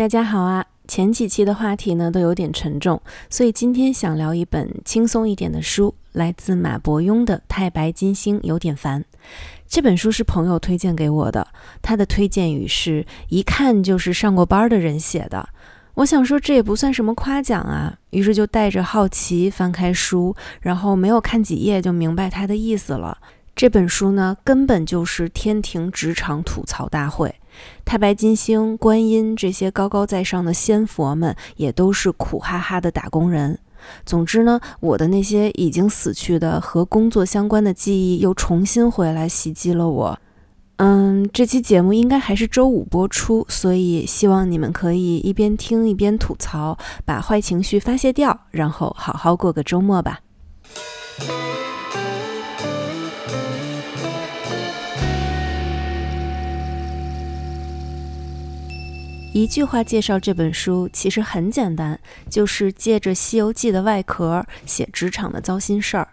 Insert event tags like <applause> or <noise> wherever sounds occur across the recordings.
大家好啊！前几期的话题呢都有点沉重，所以今天想聊一本轻松一点的书，来自马伯庸的《太白金星有点烦》。这本书是朋友推荐给我的，他的推荐语是一看就是上过班的人写的。我想说这也不算什么夸奖啊，于是就带着好奇翻开书，然后没有看几页就明白他的意思了。这本书呢，根本就是天庭职场吐槽大会。太白金星、观音这些高高在上的仙佛们，也都是苦哈哈的打工人。总之呢，我的那些已经死去的和工作相关的记忆，又重新回来袭击了我。嗯，这期节目应该还是周五播出，所以希望你们可以一边听一边吐槽，把坏情绪发泄掉，然后好好过个周末吧。一句话介绍这本书，其实很简单，就是借着《西游记》的外壳写职场的糟心事儿。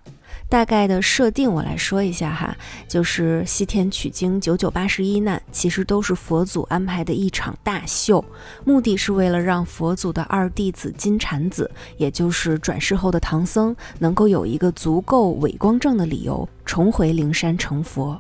大概的设定我来说一下哈，就是西天取经九九八十一难，其实都是佛祖安排的一场大秀，目的是为了让佛祖的二弟子金蝉子，也就是转世后的唐僧，能够有一个足够伟光正的理由，重回灵山成佛。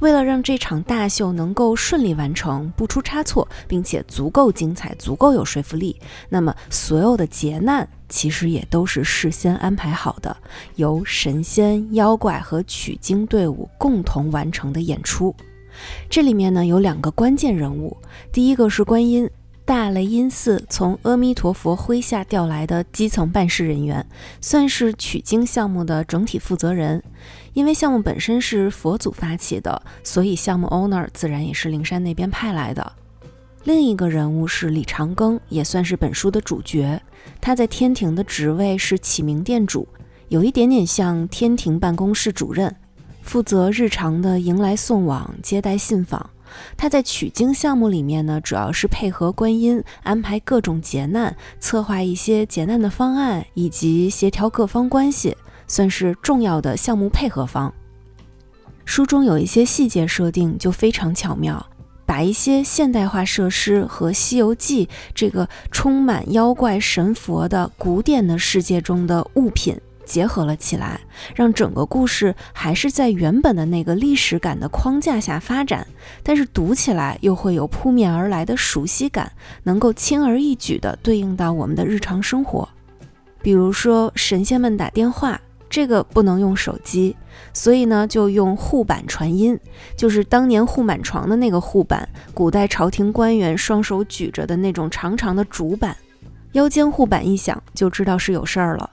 为了让这场大秀能够顺利完成，不出差错，并且足够精彩、足够有说服力，那么所有的劫难其实也都是事先安排好的，由神仙、妖怪和取经队伍共同完成的演出。这里面呢有两个关键人物，第一个是观音。大雷音寺从阿弥陀佛麾下调来的基层办事人员，算是取经项目的整体负责人。因为项目本身是佛祖发起的，所以项目 owner 自然也是灵山那边派来的。另一个人物是李长庚，也算是本书的主角。他在天庭的职位是启明殿主，有一点点像天庭办公室主任，负责日常的迎来送往、接待信访。他在取经项目里面呢，主要是配合观音安排各种劫难，策划一些劫难的方案，以及协调各方关系，算是重要的项目配合方。书中有一些细节设定就非常巧妙，把一些现代化设施和《西游记》这个充满妖怪神佛的古典的世界中的物品。结合了起来，让整个故事还是在原本的那个历史感的框架下发展，但是读起来又会有扑面而来的熟悉感，能够轻而易举地对应到我们的日常生活。比如说神仙们打电话，这个不能用手机，所以呢就用护板传音，就是当年护满床的那个护板，古代朝廷官员双手举着的那种长长的竹板，腰间护板一响，就知道是有事儿了。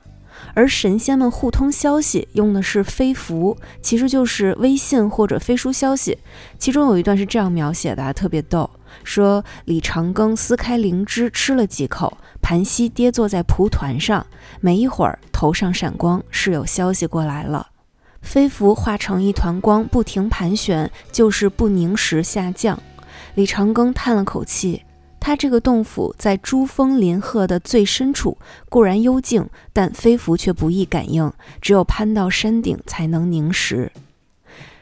而神仙们互通消息用的是飞符，其实就是微信或者飞书消息。其中有一段是这样描写的，特别逗，说李长庚撕开灵芝吃了几口，盘膝跌坐在蒲团上，没一会儿头上闪光，是有消息过来了。飞符化成一团光，不停盘旋，就是不凝时下降。李长庚叹了口气。他这个洞府在珠峰林壑的最深处，固然幽静，但飞符却不易感应，只有攀到山顶才能凝实。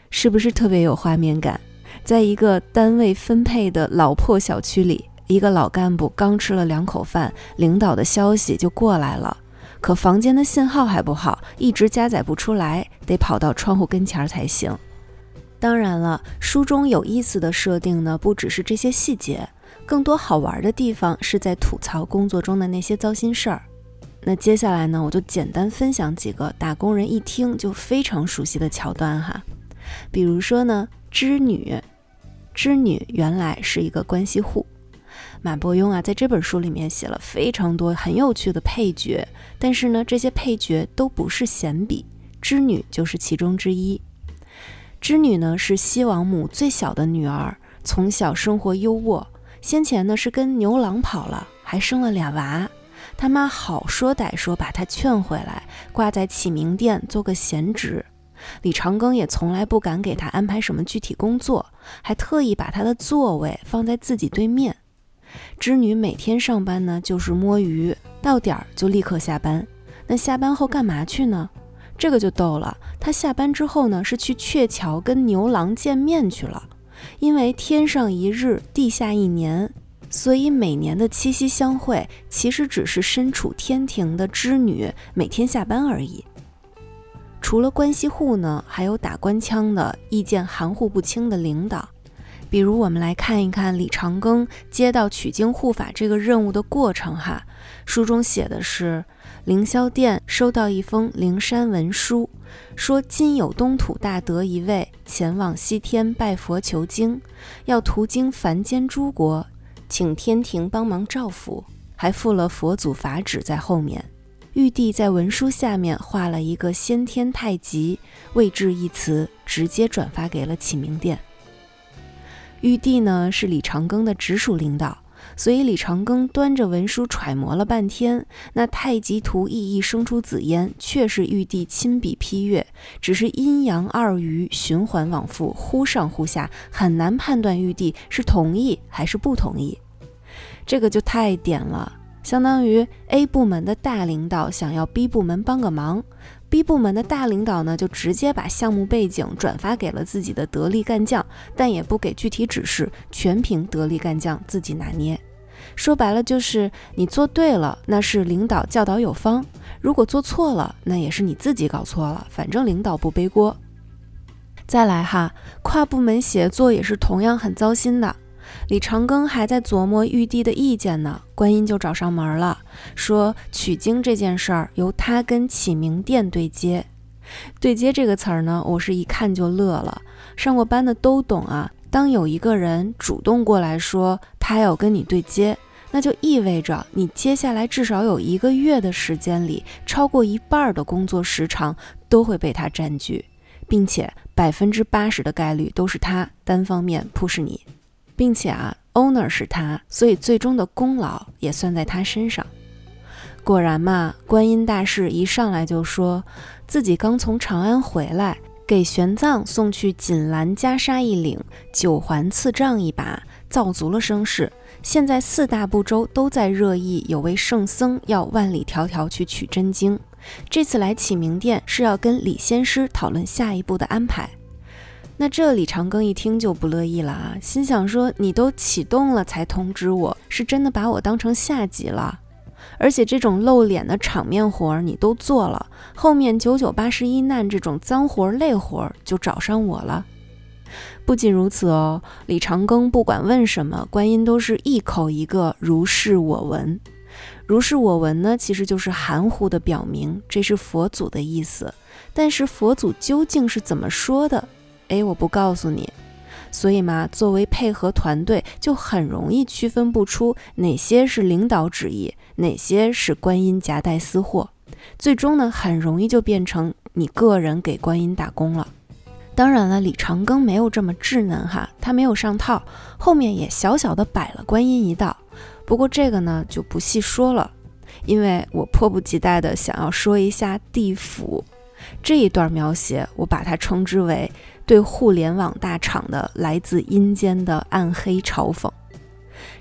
是不是特别有画面感？在一个单位分配的老破小区里，一个老干部刚吃了两口饭，领导的消息就过来了，可房间的信号还不好，一直加载不出来，得跑到窗户跟前儿才行。当然了，书中有意思的设定呢，不只是这些细节。更多好玩的地方是在吐槽工作中的那些糟心事儿。那接下来呢，我就简单分享几个打工人一听就非常熟悉的桥段哈。比如说呢，织女，织女原来是一个关系户。马伯庸啊，在这本书里面写了非常多很有趣的配角，但是呢，这些配角都不是闲笔，织女就是其中之一。织女呢是西王母最小的女儿，从小生活优渥。先前呢是跟牛郎跑了，还生了俩娃，他妈好说歹说把他劝回来，挂在启明殿做个闲职。李长庚也从来不敢给他安排什么具体工作，还特意把他的座位放在自己对面。织女每天上班呢就是摸鱼，到点儿就立刻下班。那下班后干嘛去呢？这个就逗了，他下班之后呢是去鹊桥跟牛郎见面去了。因为天上一日，地下一年，所以每年的七夕相会，其实只是身处天庭的织女每天下班而已。除了关系户呢，还有打官腔的、意见含糊不清的领导。比如，我们来看一看李长庚接到取经护法这个任务的过程哈。书中写的是，凌霄殿收到一封灵山文书，说今有东土大德一位前往西天拜佛求经，要途经凡间诸国，请天庭帮忙照拂，还附了佛祖法旨在后面。玉帝在文书下面画了一个先天太极，位置一词，直接转发给了启明殿。玉帝呢是李长庚的直属领导，所以李长庚端着文书揣摩了半天，那太极图意义生出紫烟，却是玉帝亲笔批阅，只是阴阳二余循环往复，忽上忽下，很难判断玉帝是同意还是不同意。这个就太点了，相当于 A 部门的大领导想要 B 部门帮个忙。B 部门的大领导呢，就直接把项目背景转发给了自己的得力干将，但也不给具体指示，全凭得力干将自己拿捏。说白了就是你做对了，那是领导教导有方；如果做错了，那也是你自己搞错了，反正领导不背锅。再来哈，跨部门协作也是同样很糟心的。李长庚还在琢磨玉帝的意见呢，观音就找上门了，说取经这件事儿由他跟启明殿对接。对接这个词儿呢，我是一看就乐了，上过班的都懂啊。当有一个人主动过来说他要跟你对接，那就意味着你接下来至少有一个月的时间里，超过一半的工作时长都会被他占据，并且百分之八十的概率都是他单方面 push 你。并且啊，owner 是他，所以最终的功劳也算在他身上。果然嘛，观音大士一上来就说自己刚从长安回来，给玄奘送去锦兰袈裟一领，九环赐杖一把，造足了声势。现在四大部洲都在热议，有位圣僧要万里迢迢去取真经。这次来启明殿是要跟李仙师讨论下一步的安排。那这李长庚一听就不乐意了啊，心想说：“你都启动了才通知我，是真的把我当成下级了？而且这种露脸的场面活儿你都做了，后面九九八十一难这种脏活累活就找上我了。不仅如此哦，李长庚不管问什么，观音都是一口一个如是我闻。如是我闻呢，其实就是含糊的表明这是佛祖的意思，但是佛祖究竟是怎么说的？”哎，我不告诉你，所以嘛，作为配合团队，就很容易区分不出哪些是领导旨意，哪些是观音夹带私货，最终呢，很容易就变成你个人给观音打工了。当然了，李长庚没有这么稚嫩哈，他没有上套，后面也小小的摆了观音一道。不过这个呢，就不细说了，因为我迫不及待的想要说一下地府这一段描写，我把它称之为。对互联网大厂的来自阴间的暗黑嘲讽。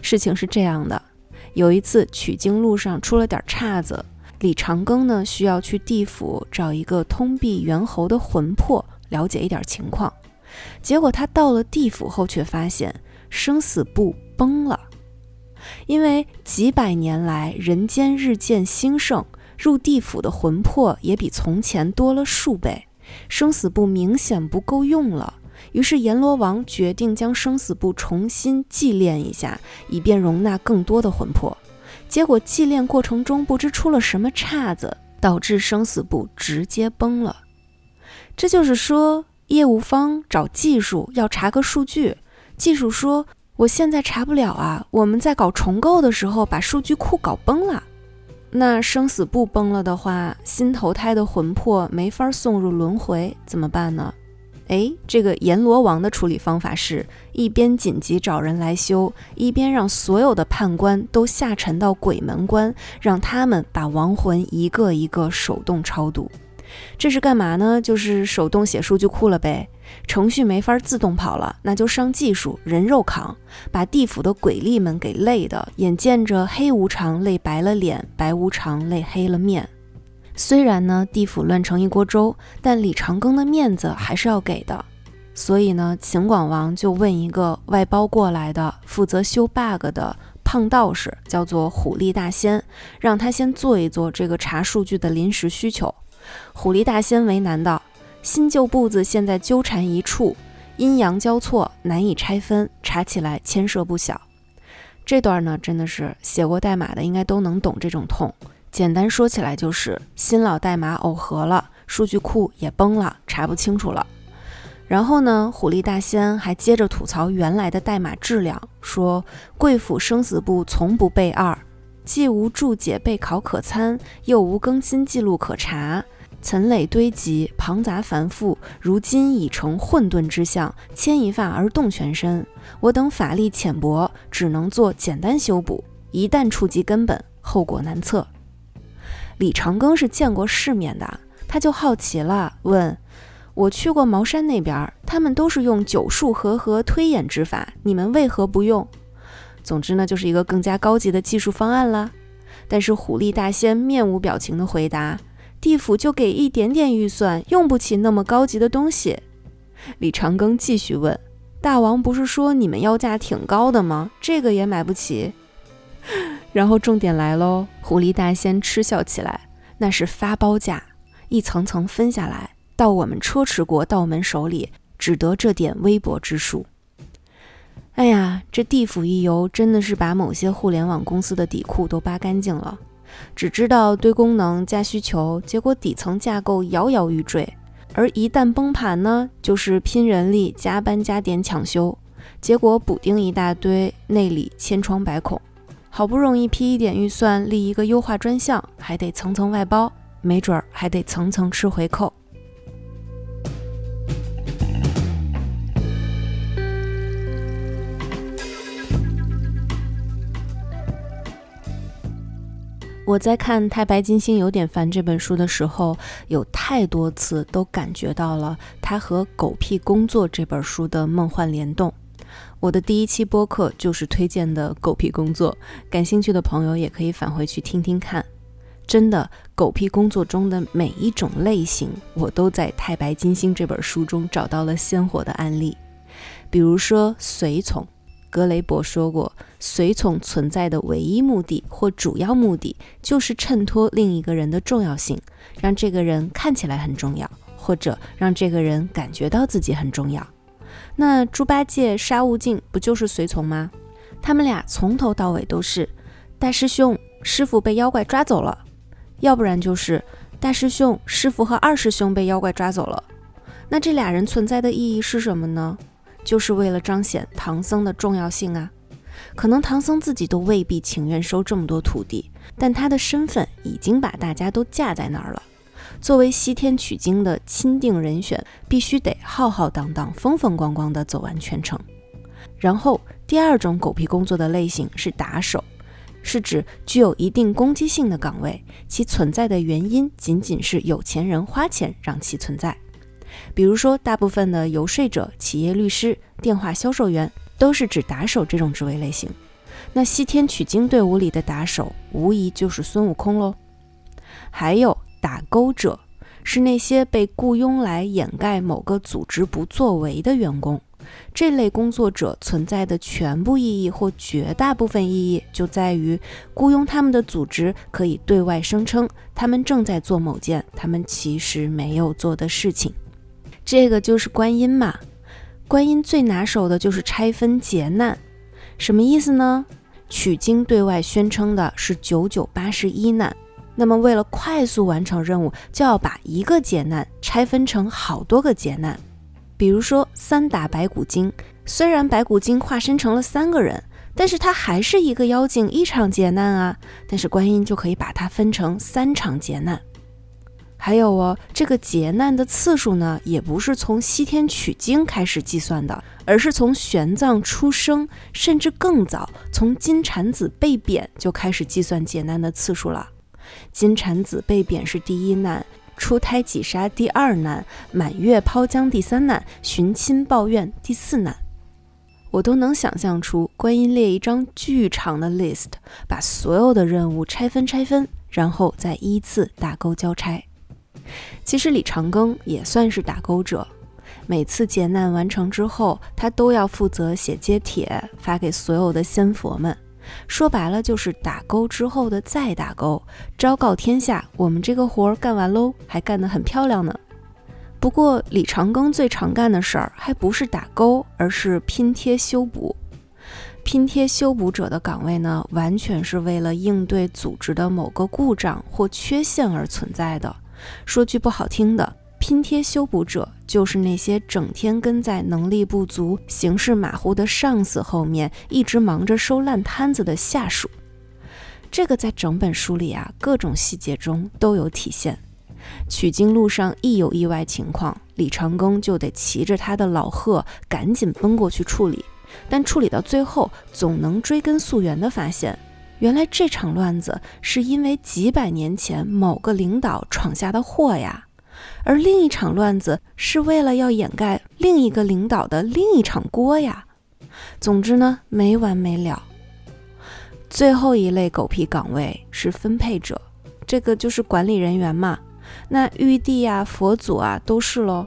事情是这样的，有一次取经路上出了点岔子，李长庚呢需要去地府找一个通臂猿猴的魂魄，了解一点情况。结果他到了地府后，却发现生死簿崩了，因为几百年来人间日渐兴盛，入地府的魂魄也比从前多了数倍。生死簿明显不够用了，于是阎罗王决定将生死簿重新祭炼一下，以便容纳更多的魂魄。结果祭炼过程中不知出了什么岔子，导致生死簿直接崩了。这就是说，业务方找技术要查个数据，技术说我现在查不了啊，我们在搞重构的时候把数据库搞崩了。那生死簿崩了的话，新投胎的魂魄没法送入轮回，怎么办呢？哎，这个阎罗王的处理方法是一边紧急找人来修，一边让所有的判官都下沉到鬼门关，让他们把亡魂一个一个手动超度。这是干嘛呢？就是手动写数据库了呗。程序没法自动跑了，那就上技术，人肉扛，把地府的鬼力们给累的，眼见着黑无常累白了脸，白无常累黑了面。虽然呢，地府乱成一锅粥，但李长庚的面子还是要给的。所以呢，秦广王就问一个外包过来的负责修 bug 的胖道士，叫做虎力大仙，让他先做一做这个查数据的临时需求。虎力大仙为难道：“新旧步子现在纠缠一处，阴阳交错，难以拆分，查起来牵涉不小。”这段呢，真的是写过代码的应该都能懂这种痛。简单说起来就是新老代码耦合了，数据库也崩了，查不清楚了。然后呢，虎力大仙还接着吐槽原来的代码质量，说贵府生死簿从不备二，既无注解备考可参，又无更新记录可查。层累堆积，庞杂繁复，如今已成混沌之象，牵一发而动全身。我等法力浅薄，只能做简单修补，一旦触及根本，后果难测。李长庚是见过世面的，他就好奇了，问我去过茅山那边，他们都是用九数合合推演之法，你们为何不用？总之呢，就是一个更加高级的技术方案了。但是虎力大仙面无表情的回答。地府就给一点点预算，用不起那么高级的东西。李长庚继续问：“大王不是说你们要价挺高的吗？这个也买不起？” <laughs> 然后重点来喽，狐狸大仙嗤笑起来：“那是发包价，一层层分下来，到我们车迟国道门手里，只得这点微薄之数。”哎呀，这地府一游真的是把某些互联网公司的底裤都扒干净了。只知道堆功能加需求，结果底层架构摇摇欲坠，而一旦崩盘呢，就是拼人力加班加点抢修，结果补丁一大堆，内里千疮百孔。好不容易批一点预算立一个优化专项，还得层层外包，没准儿还得层层吃回扣。我在看《太白金星有点烦》这本书的时候，有太多次都感觉到了它和《狗屁工作》这本书的梦幻联动。我的第一期播客就是推荐的《狗屁工作》，感兴趣的朋友也可以返回去听听看。真的，《狗屁工作》中的每一种类型，我都在《太白金星》这本书中找到了鲜活的案例，比如说随从。格雷伯说过，随从存在的唯一目的或主要目的，就是衬托另一个人的重要性，让这个人看起来很重要，或者让这个人感觉到自己很重要。那猪八戒、沙悟净不就是随从吗？他们俩从头到尾都是大师兄，师傅被妖怪抓走了；要不然就是大师兄、师傅和二师兄被妖怪抓走了。那这俩人存在的意义是什么呢？就是为了彰显唐僧的重要性啊！可能唐僧自己都未必情愿收这么多徒弟，但他的身份已经把大家都架在那儿了。作为西天取经的钦定人选，必须得浩浩荡荡、风风光光地走完全程。然后，第二种狗屁工作的类型是打手，是指具有一定攻击性的岗位，其存在的原因仅仅是有钱人花钱让其存在。比如说，大部分的游说者、企业律师、电话销售员都是指打手这种职位类型。那西天取经队伍里的打手，无疑就是孙悟空喽。还有打勾者，是那些被雇佣来掩盖某个组织不作为的员工。这类工作者存在的全部意义或绝大部分意义，就在于雇佣他们的组织可以对外声称他们正在做某件他们其实没有做的事情。这个就是观音嘛，观音最拿手的就是拆分劫难，什么意思呢？取经对外宣称的是九九八十一难，那么为了快速完成任务，就要把一个劫难拆分成好多个劫难。比如说三打白骨精，虽然白骨精化身成了三个人，但是他还是一个妖精，一场劫难啊，但是观音就可以把它分成三场劫难。还有哦，这个劫难的次数呢，也不是从西天取经开始计算的，而是从玄奘出生，甚至更早，从金蝉子被贬就开始计算劫难的次数了。金蝉子被贬是第一难，出胎几杀第二难，满月抛江第三难，寻亲报怨第四难。我都能想象出观音列一张巨长的 list，把所有的任务拆分拆分，然后再依次打勾交差。其实李长庚也算是打勾者，每次劫难完成之后，他都要负责写接帖发给所有的仙佛们，说白了就是打勾之后的再打勾，昭告天下，我们这个活儿干完喽，还干得很漂亮呢。不过李长庚最常干的事儿还不是打勾，而是拼贴修补。拼贴修补者的岗位呢，完全是为了应对组织的某个故障或缺陷而存在的。说句不好听的，拼贴修补者就是那些整天跟在能力不足、行事马虎的上司后面，一直忙着收烂摊子的下属。这个在整本书里啊，各种细节中都有体现。取经路上一有意外情况，李长庚就得骑着他的老鹤赶紧奔过去处理。但处理到最后，总能追根溯源地发现，原来这场乱子是因为几百年前某个领导闯下的祸呀，而另一场乱子是为了要掩盖另一个领导的另一场锅呀。总之呢，没完没了。最后一类狗屁岗位是分配者，这个就是管理人员嘛。那玉帝啊、佛祖啊都是喽。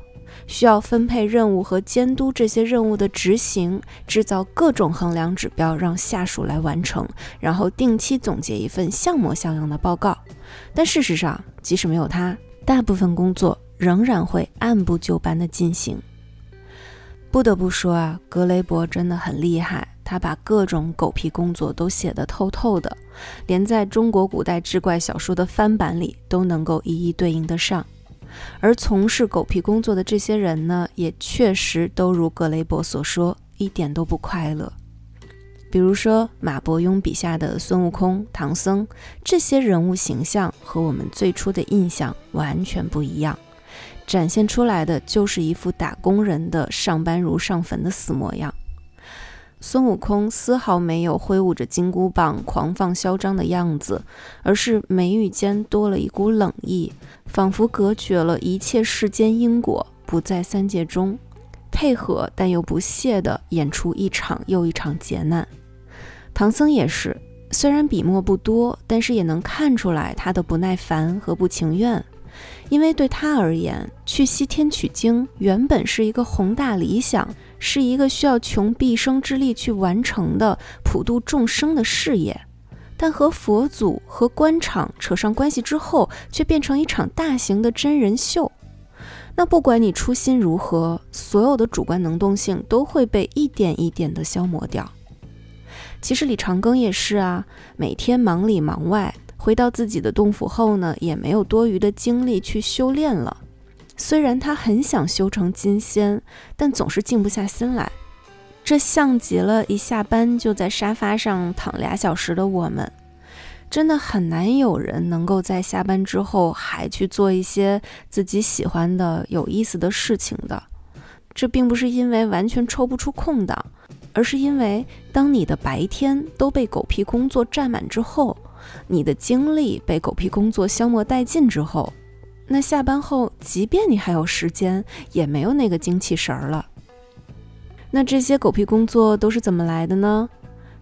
需要分配任务和监督这些任务的执行，制造各种衡量指标，让下属来完成，然后定期总结一份像模像样的报告。但事实上，即使没有他，大部分工作仍然会按部就班地进行。不得不说啊，格雷伯真的很厉害，他把各种狗屁工作都写得透透的，连在中国古代志怪小说的翻版里都能够一一对应得上。而从事狗屁工作的这些人呢，也确实都如格雷伯所说，一点都不快乐。比如说马伯庸笔下的孙悟空、唐僧，这些人物形象和我们最初的印象完全不一样，展现出来的就是一副打工人的上班如上坟的死模样。孙悟空丝毫没有挥舞着金箍棒狂放嚣张的样子，而是眉宇间多了一股冷意，仿佛隔绝了一切世间因果，不在三界中，配合但又不屑地演出一场又一场劫难。唐僧也是，虽然笔墨不多，但是也能看出来他的不耐烦和不情愿。因为对他而言，去西天取经原本是一个宏大理想，是一个需要穷毕生之力去完成的普度众生的事业。但和佛祖和官场扯上关系之后，却变成一场大型的真人秀。那不管你初心如何，所有的主观能动性都会被一点一点的消磨掉。其实李长庚也是啊，每天忙里忙外。回到自己的洞府后呢，也没有多余的精力去修炼了。虽然他很想修成金仙，但总是静不下心来。这像极了一下班就在沙发上躺俩小时的我们。真的很难有人能够在下班之后还去做一些自己喜欢的、有意思的事情的。这并不是因为完全抽不出空档，而是因为当你的白天都被狗屁工作占满之后。你的精力被狗屁工作消磨殆尽之后，那下班后，即便你还有时间，也没有那个精气神儿了。那这些狗屁工作都是怎么来的呢？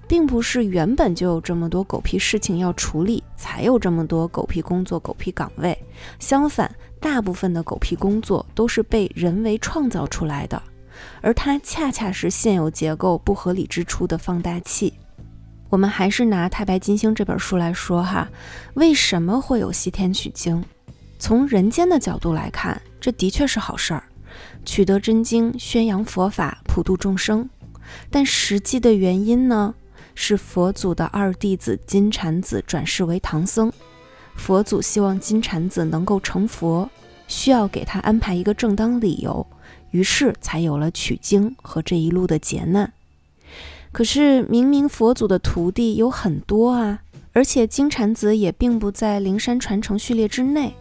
并不是原本就有这么多狗屁事情要处理，才有这么多狗屁工作、狗屁岗位。相反，大部分的狗屁工作都是被人为创造出来的，而它恰恰是现有结构不合理之处的放大器。我们还是拿《太白金星》这本书来说哈，为什么会有西天取经？从人间的角度来看，这的确是好事儿，取得真经，宣扬佛法，普度众生。但实际的原因呢，是佛祖的二弟子金蝉子转世为唐僧，佛祖希望金蝉子能够成佛，需要给他安排一个正当理由，于是才有了取经和这一路的劫难。可是，明明佛祖的徒弟有很多啊，而且金蝉子也并不在灵山传承序列之内，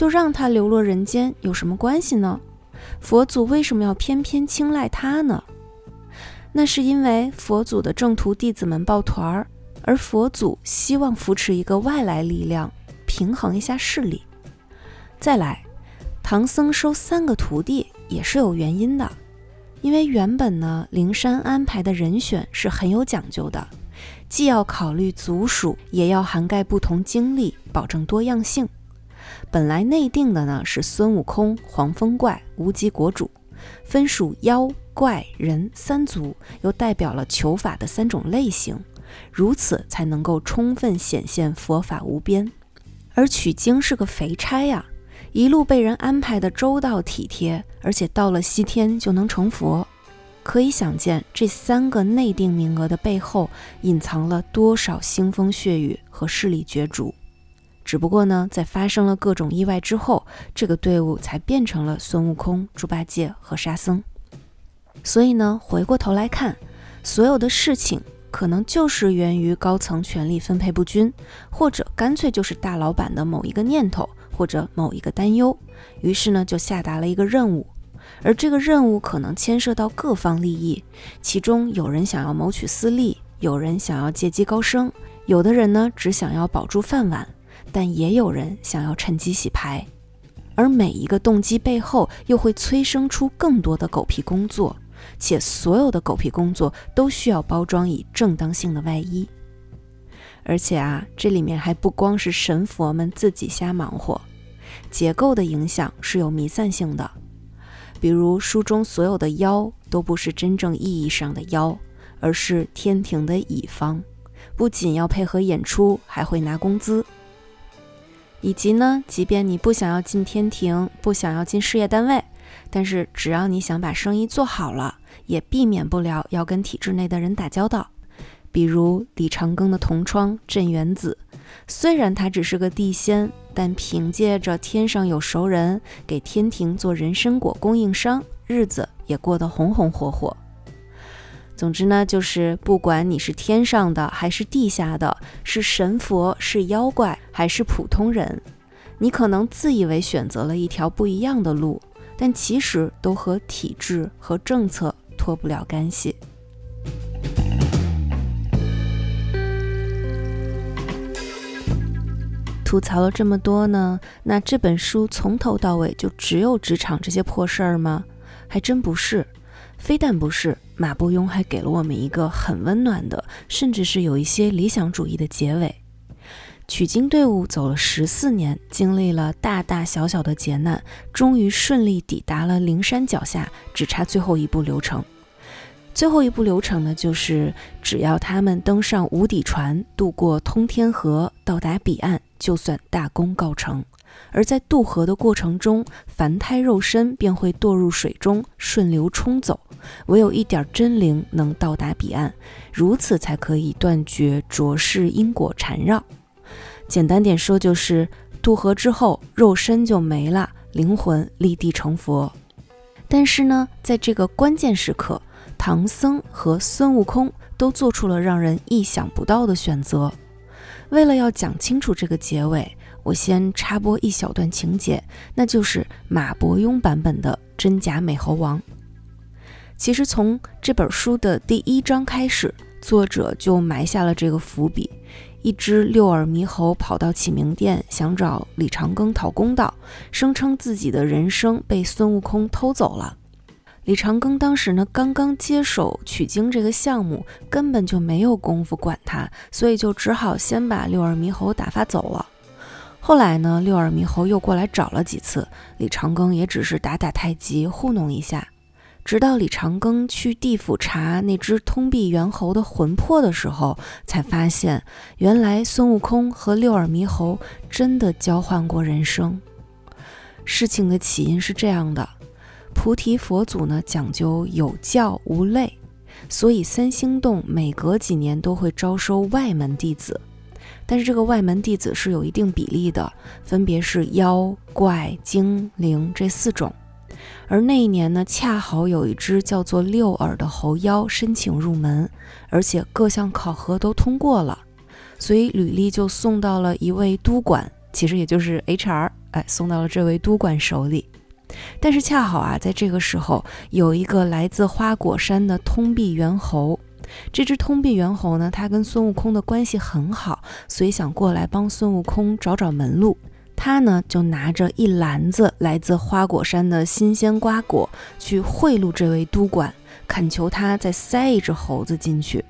就让他流落人间有什么关系呢？佛祖为什么要偏偏青睐他呢？那是因为佛祖的正徒弟子们抱团儿，而佛祖希望扶持一个外来力量，平衡一下势力。再来，唐僧收三个徒弟也是有原因的。因为原本呢，灵山安排的人选是很有讲究的，既要考虑族属，也要涵盖不同经历，保证多样性。本来内定的呢是孙悟空、黄风怪、无极国主，分属妖怪人三族，又代表了求法的三种类型，如此才能够充分显现佛法无边。而取经是个肥差呀，一路被人安排的周到体贴，而且到了西天就能成佛。可以想见，这三个内定名额的背后，隐藏了多少腥风血雨和势力角逐。只不过呢，在发生了各种意外之后，这个队伍才变成了孙悟空、猪八戒和沙僧。所以呢，回过头来看，所有的事情可能就是源于高层权力分配不均，或者干脆就是大老板的某一个念头或者某一个担忧，于是呢，就下达了一个任务。而这个任务可能牵涉到各方利益，其中有人想要谋取私利，有人想要借机高升，有的人呢只想要保住饭碗，但也有人想要趁机洗牌。而每一个动机背后，又会催生出更多的狗屁工作，且所有的狗屁工作都需要包装以正当性的外衣。而且啊，这里面还不光是神佛们自己瞎忙活，结构的影响是有弥散性的。比如书中所有的妖都不是真正意义上的妖，而是天庭的乙方，不仅要配合演出，还会拿工资。以及呢，即便你不想要进天庭，不想要进事业单位，但是只要你想把生意做好了，也避免不了要跟体制内的人打交道。比如李长庚的同窗镇元子，虽然他只是个地仙。但凭借着天上有熟人给天庭做人参果供应商，日子也过得红红火火。总之呢，就是不管你是天上的还是地下的，是神佛是妖怪还是普通人，你可能自以为选择了一条不一样的路，但其实都和体制和政策脱不了干系。吐槽了这么多呢，那这本书从头到尾就只有职场这些破事儿吗？还真不是，非但不是，马伯庸还给了我们一个很温暖的，甚至是有一些理想主义的结尾。取经队伍走了十四年，经历了大大小小的劫难，终于顺利抵达了灵山脚下，只差最后一步流程。最后一步流程呢，就是只要他们登上无底船，渡过通天河，到达彼岸。就算大功告成，而在渡河的过程中，凡胎肉身便会堕入水中，顺流冲走。唯有一点真灵能到达彼岸，如此才可以断绝浊世因果缠绕。简单点说，就是渡河之后，肉身就没了，灵魂立地成佛。但是呢，在这个关键时刻，唐僧和孙悟空都做出了让人意想不到的选择。为了要讲清楚这个结尾，我先插播一小段情节，那就是马伯庸版本的《真假美猴王》。其实从这本书的第一章开始，作者就埋下了这个伏笔：一只六耳猕猴跑到启明殿，想找李长庚讨公道，声称自己的人生被孙悟空偷走了。李长庚当时呢，刚刚接手取经这个项目，根本就没有功夫管他，所以就只好先把六耳猕猴打发走了。后来呢，六耳猕猴又过来找了几次，李长庚也只是打打太极，糊弄一下。直到李长庚去地府查那只通臂猿猴的魂魄的时候，才发现原来孙悟空和六耳猕猴真的交换过人生。事情的起因是这样的。菩提佛祖呢讲究有教无类，所以三星洞每隔几年都会招收外门弟子，但是这个外门弟子是有一定比例的，分别是妖怪、精灵这四种。而那一年呢，恰好有一只叫做六耳的猴妖申请入门，而且各项考核都通过了，所以履历就送到了一位督管，其实也就是 HR，哎，送到了这位督管手里。但是恰好啊，在这个时候，有一个来自花果山的通臂猿猴。这只通臂猿猴呢，它跟孙悟空的关系很好，所以想过来帮孙悟空找找门路。他呢，就拿着一篮子来自花果山的新鲜瓜果去贿赂这位督管，恳求他再塞一只猴子进去。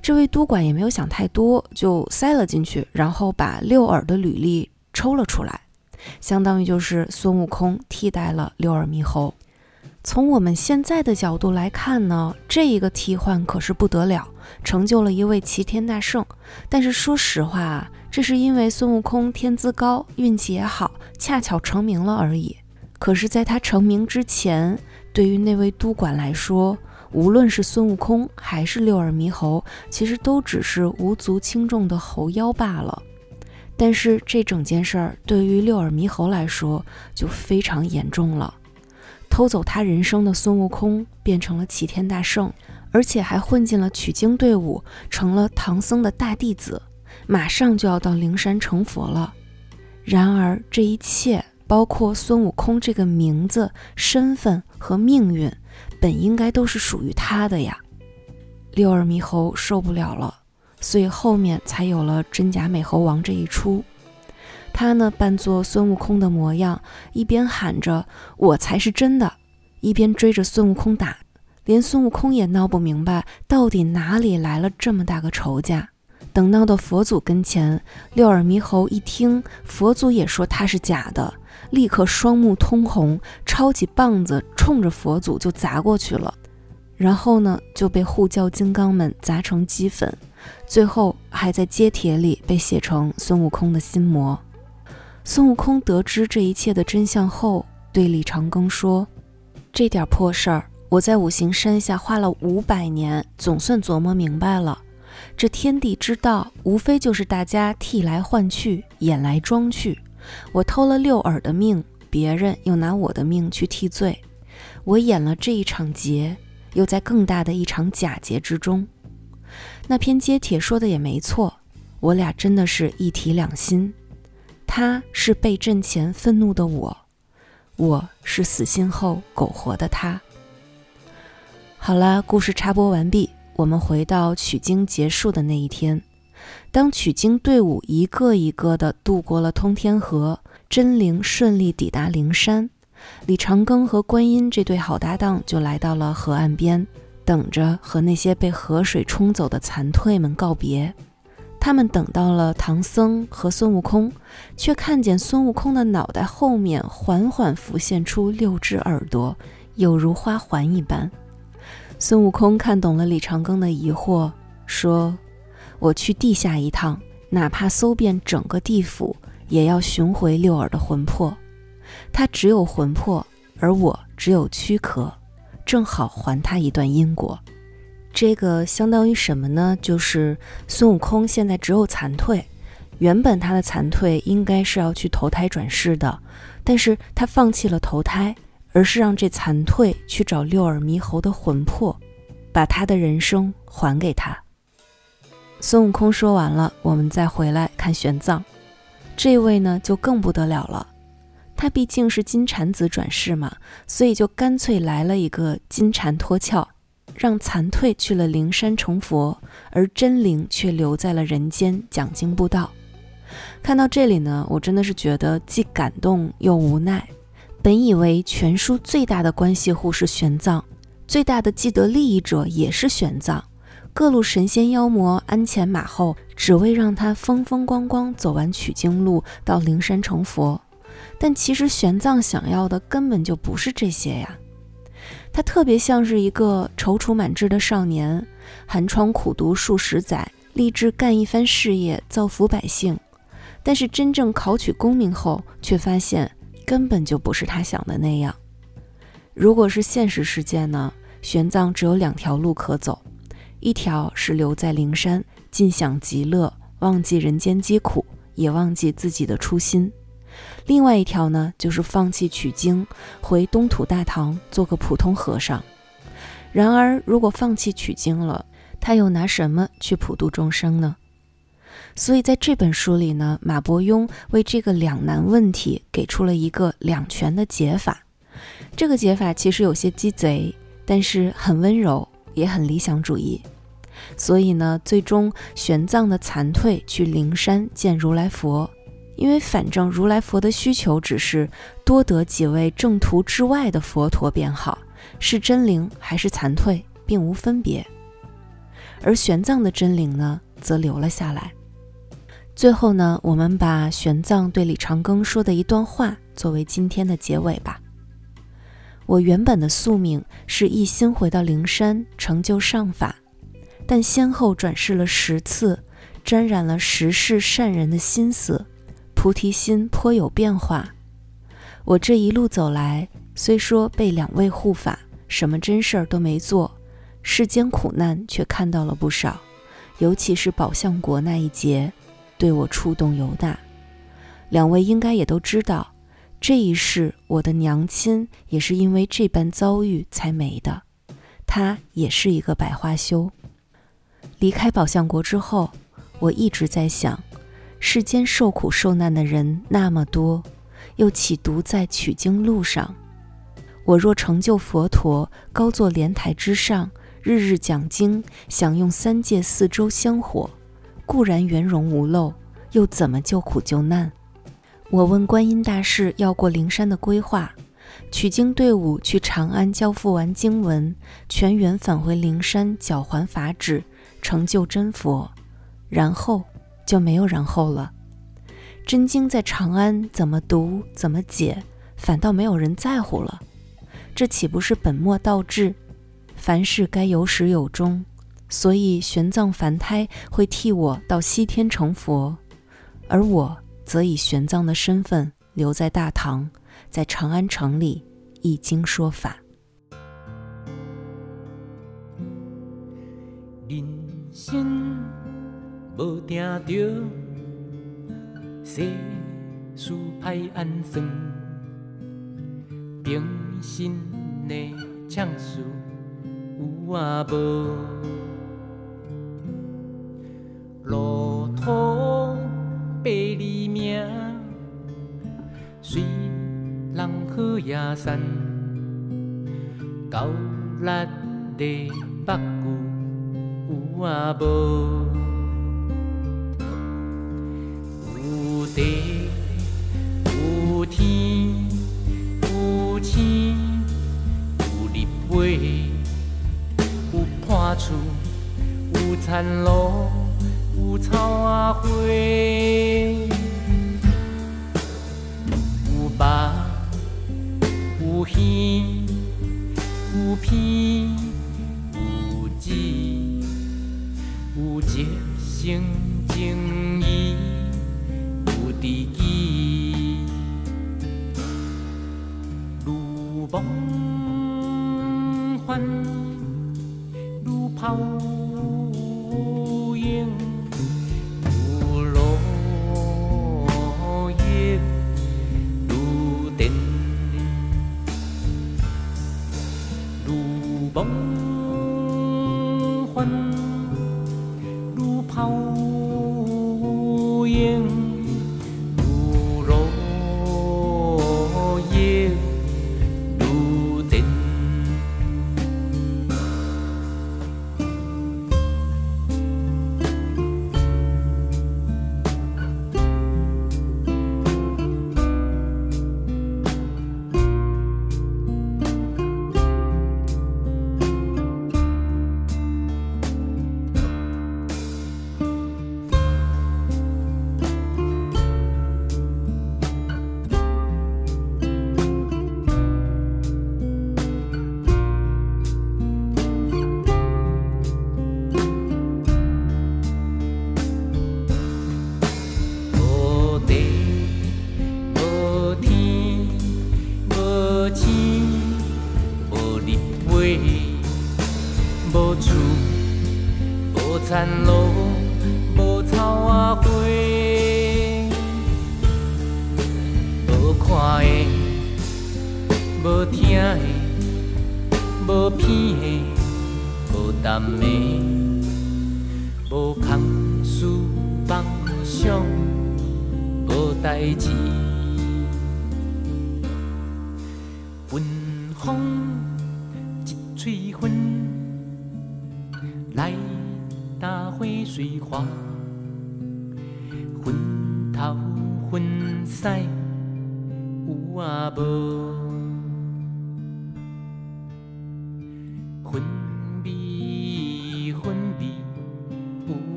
这位督管也没有想太多，就塞了进去，然后把六耳的履历抽了出来。相当于就是孙悟空替代了六耳猕猴。从我们现在的角度来看呢，这一个替换可是不得了，成就了一位齐天大圣。但是说实话啊，这是因为孙悟空天资高，运气也好，恰巧成名了而已。可是，在他成名之前，对于那位督管来说，无论是孙悟空还是六耳猕猴，其实都只是无足轻重的猴妖罢了。但是这整件事儿对于六耳猕猴来说就非常严重了。偷走他人生的孙悟空变成了齐天大圣，而且还混进了取经队伍，成了唐僧的大弟子，马上就要到灵山成佛了。然而，这一切，包括孙悟空这个名字、身份和命运，本应该都是属于他的呀。六耳猕猴受不了了，所以后面才有了真假美猴王这一出。他呢，扮作孙悟空的模样，一边喊着“我才是真的”，一边追着孙悟空打，连孙悟空也闹不明白，到底哪里来了这么大个仇家。等到的佛祖跟前，六耳猕猴一听佛祖也说他是假的，立刻双目通红，抄起棒子冲着佛祖就砸过去了，然后呢，就被护教金刚们砸成齑粉，最后还在接帖里被写成孙悟空的心魔。孙悟空得知这一切的真相后，对李长庚说：“这点破事儿，我在五行山下花了五百年，总算琢磨明白了。这天地之道，无非就是大家替来换去，演来装去。我偷了六耳的命，别人又拿我的命去替罪。我演了这一场劫，又在更大的一场假劫之中。那篇揭帖说的也没错，我俩真的是一体两心。”他是被阵前愤怒的我，我是死心后苟活的他。好了，故事插播完毕，我们回到取经结束的那一天。当取经队伍一个一个的渡过了通天河，真灵顺利抵达灵山，李长庚和观音这对好搭档就来到了河岸边，等着和那些被河水冲走的残退们告别。他们等到了唐僧和孙悟空，却看见孙悟空的脑袋后面缓缓浮现出六只耳朵，有如花环一般。孙悟空看懂了李长庚的疑惑，说：“我去地下一趟，哪怕搜遍整个地府，也要寻回六耳的魂魄。他只有魂魄，而我只有躯壳，正好还他一段因果。”这个相当于什么呢？就是孙悟空现在只有残退，原本他的残退应该是要去投胎转世的，但是他放弃了投胎，而是让这残退去找六耳猕猴的魂魄，把他的人生还给他。孙悟空说完了，我们再回来看玄奘，这位呢就更不得了了，他毕竟是金蝉子转世嘛，所以就干脆来了一个金蝉脱壳。让残退去了灵山成佛，而真灵却留在了人间讲经布道。看到这里呢，我真的是觉得既感动又无奈。本以为全书最大的关系户是玄奘，最大的既得利益者也是玄奘，各路神仙妖魔鞍前马后，只为让他风风光光走完取经路，到灵山成佛。但其实玄奘想要的根本就不是这些呀。他特别像是一个踌躇满志的少年，寒窗苦读数十载，立志干一番事业，造福百姓。但是真正考取功名后，却发现根本就不是他想的那样。如果是现实世界呢？玄奘只有两条路可走，一条是留在灵山，尽享极乐，忘记人间疾苦，也忘记自己的初心。另外一条呢，就是放弃取经，回东土大唐做个普通和尚。然而，如果放弃取经了，他又拿什么去普度众生呢？所以，在这本书里呢，马伯庸为这个两难问题给出了一个两全的解法。这个解法其实有些鸡贼，但是很温柔，也很理想主义。所以呢，最终玄奘的残退去灵山见如来佛。因为反正如来佛的需求只是多得几位正途之外的佛陀便好，是真灵还是残退，并无分别。而玄奘的真灵呢，则留了下来。最后呢，我们把玄奘对李长庚说的一段话作为今天的结尾吧。我原本的宿命是一心回到灵山成就上法，但先后转世了十次，沾染了十世善人的心思，菩提心颇有变化。我这一路走来，虽说被两位护法，什么真事儿都没做，世间苦难却看到了不少，尤其是宝象国那一劫，对我触动尤大。两位应该也都知道。这一世，我的娘亲也是因为这般遭遇才没的。她也是一个百花羞。离开宝象国之后，我一直在想，世间受苦受难的人那么多，又岂独在取经路上？我若成就佛陀，高坐莲台之上，日日讲经，享用三界四周香火，固然圆融无漏，又怎么救苦救难？我问观音大士要过灵山的规划，取经队伍去长安交付完经文，全员返回灵山缴还法旨，成就真佛，然后就没有然后了。真经在长安怎么读怎么解，反倒没有人在乎了，这岂不是本末倒置？凡事该有始有终，所以玄奘凡胎会替我到西天成佛，而我。则以玄奘的身份留在大唐，在长安城里译经说法。人生无定着，世事歹安算，平生的唱事有啊无，路途百里。虽人好野山，高力的北有啊无？田路有草啊花，有白，有鱼，有皮，有籽，有热心情意，有知己，如梦。